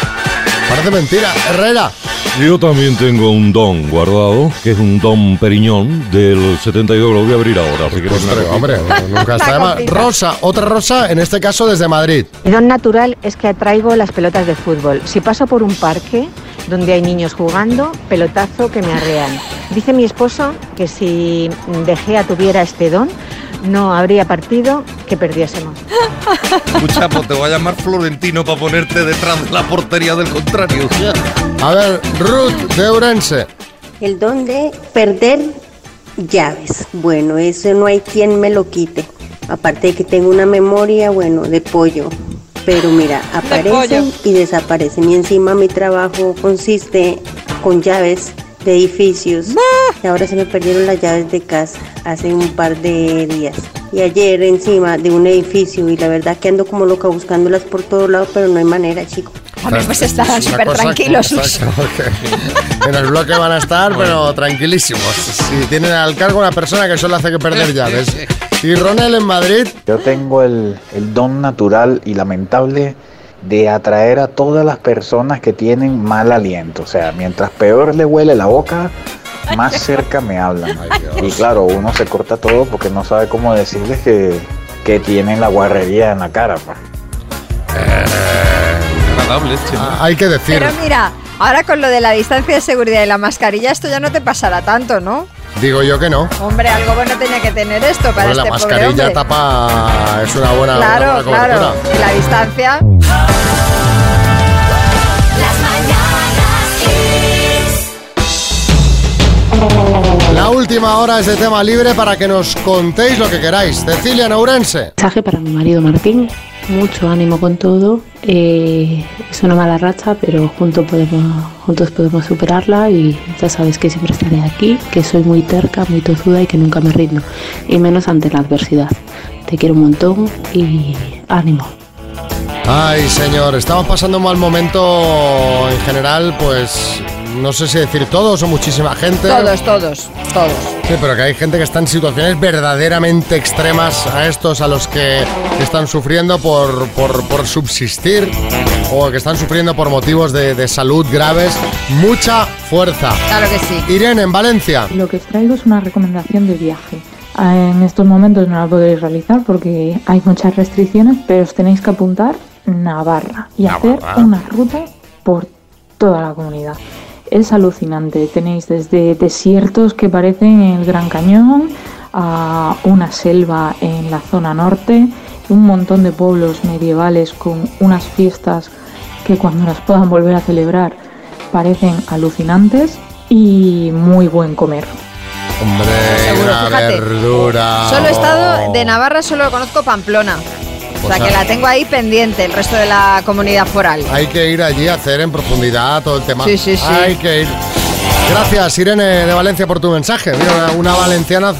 Parece mentira. Herrera. Yo también tengo un don guardado, que es un don periñón del 72, lo voy a abrir ahora. cosita. Hombre, nunca está de más. Rosa, otra Rosa, en este caso desde Madrid. Mi don natural es que atraigo las pelotas de fútbol. Si paso por un parque donde hay niños jugando, pelotazo que me arrean. Dice mi esposo que si De Gea tuviera este don, no habría partido que perdiésemos. Escucha, pues te voy a llamar Florentino para ponerte detrás de la portería del contrario. A ver, Ruth de Ourense. El don de perder llaves. Bueno, eso no hay quien me lo quite. Aparte de que tengo una memoria, bueno, de pollo. Pero mira, aparecen y desaparecen. Y encima mi trabajo consiste con llaves de edificios. Y ahora se me perdieron las llaves de casa hace un par de días. Y ayer encima de un edificio. Y la verdad que ando como loca buscándolas por todos lados, pero no hay manera, chico. Hombre, pues estarán Es una súper tranquilos. que- que en el bloque van a estar, pero tranquilísimos. Si tienen al cargo una persona que solo hace que perder llaves. Y Ronel en Madrid. Yo tengo el, el don natural y lamentable de atraer a todas las personas que tienen mal aliento. O sea, mientras peor le huele la boca, más cerca me hablan. Y claro, uno se corta todo porque no sabe cómo decirles que, que tienen la guarrería en la cara. pues. agradable, Chema. Ah, Hay que decir. Pero mira, ahora con lo de la distancia de seguridad y la mascarilla, esto ya no te pasará tanto, ¿no? Digo yo que no. Hombre, algo bueno tenía que tener esto para Pues la este pobre mascarilla hombre. tapa. Es una buena, una Claro, buena claro. Y la distancia. La última hora es de tema libre para que nos contéis lo que queráis. Cecilia Nourense. Mensaje para mi marido Martín. Mucho ánimo con todo. Eh, es una mala racha, pero juntos podemos, juntos podemos superarla y ya sabes que siempre estaré aquí, que soy muy terca, muy tozuda y que nunca me rindo. Y menos ante la adversidad. Te quiero un montón y ánimo. Ay, señor, estamos pasando un mal momento en general, pues no sé si decir todos o muchísima gente. Todos, todos, todos. Sí, pero que hay gente que está en situaciones verdaderamente extremas a estos a los que están sufriendo por, por, por subsistir o que están sufriendo por motivos de, de salud graves. Mucha fuerza. Claro que sí. Irene, en Valencia. Lo que os traigo es una recomendación de viaje. Ah, En estos momentos no la podéis realizar porque hay muchas restricciones, pero os tenéis que apuntar Navarra y hacer una ruta por toda la comunidad. Es alucinante. Tenéis desde desiertos que parecen el Gran Cañón a una selva en la zona norte, un montón de pueblos medievales con unas fiestas que cuando las puedan volver a celebrar parecen alucinantes y muy buen comer. Hombre, Seguro, una fíjate. verdura. Solo he oh. estado de Navarra, solo conozco Pamplona. O sea que la tengo ahí pendiente, el resto de la comunidad foral. Hay que ir allí a hacer en profundidad todo el tema. Sí, sí, sí. Hay que ir. Gracias, Irene de Valencia, por tu mensaje. Mira, una, valenciana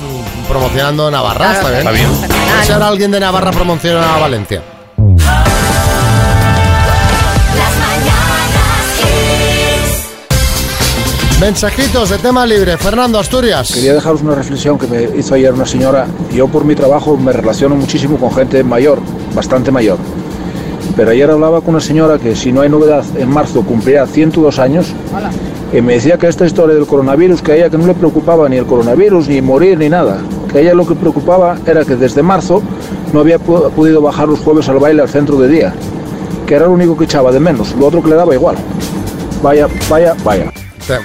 promocionando Navarra. Claro, está bien. Está bien. Alguien de Navarra promociona a Valencia. Mensajitos de tema libre. Fernando Asturias. Quería dejaros una reflexión que me hizo ayer una señora. Yo por mi trabajo me relaciono muchísimo con gente mayor, bastante mayor. Pero ayer hablaba con una señora que si no hay novedad en marzo cumplirá 102 años y me decía que esta historia del coronavirus, que a ella que no le preocupaba ni el coronavirus, ni morir, ni nada. Que a ella lo que preocupaba era que desde marzo no había podido bajar los jueves al baile al centro de día. Que era lo único que echaba de menos, lo otro que le daba igual. Vaya, vaya, vaya.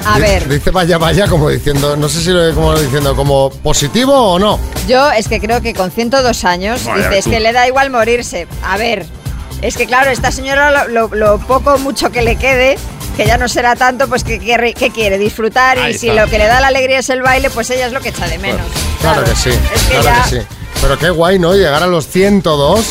A Di- ver. Dice vaya, vaya, como diciendo, no sé si lo como diciendo, como positivo o no. Yo es que creo que con 102 años, Vaya dice, es que le da igual morirse. A ver, es que claro, esta señora lo, lo- lo poco mucho que le quede, que ya no será tanto, pues que, quiere- que quiere disfrutar Ahí y si está. lo que le da la alegría es el baile, pues ella es lo que echa de menos. Claro, que sí, Es que claro ya- que sí. Pero qué guay, ¿no? Llegar a los 102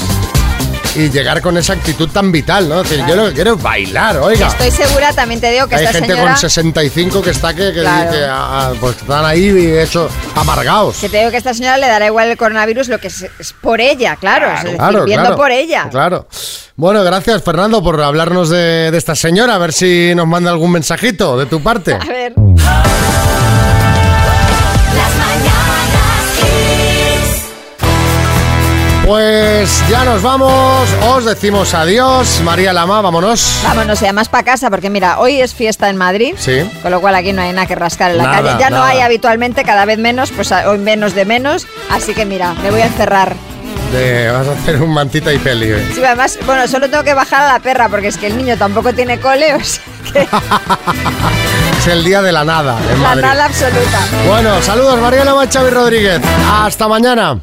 y llegar con esa actitud tan vital, ¿no? Es decir, yo lo que quiero es bailar, oiga. Estoy segura, también te digo que Hay esta gente señora... con 65 que está que, que- Claro. que, ah, pues están ahí hechos amargados. Que te digo que a esta señora le dará igual el coronavirus, lo que es, es por ella, claro, es decir, Claro, viendo claro, por ella. Claro. Bueno, gracias Fernando por hablarnos de, de esta señora, a ver si nos manda algún mensajito de tu parte. A ver. Pues ya nos vamos, os decimos adiós. María Lama, vámonos. Vámonos, y además para casa, porque mira, hoy es fiesta en Madrid. Sí. Con lo cual aquí no hay nada que rascar en la Nada, calle. Ya no hay habitualmente, cada vez menos, pues hoy menos de menos. Así que mira, me voy a encerrar. De- vas a hacer un mantita y peli. hoy. Sí, además, bueno, solo tengo que bajar a la perra porque es que el niño tampoco tiene cole, o sea que Es el día de la nada en la Madrid. nada absoluta. Bueno, saludos María Lama, Xavi Rodríguez. Hasta mañana.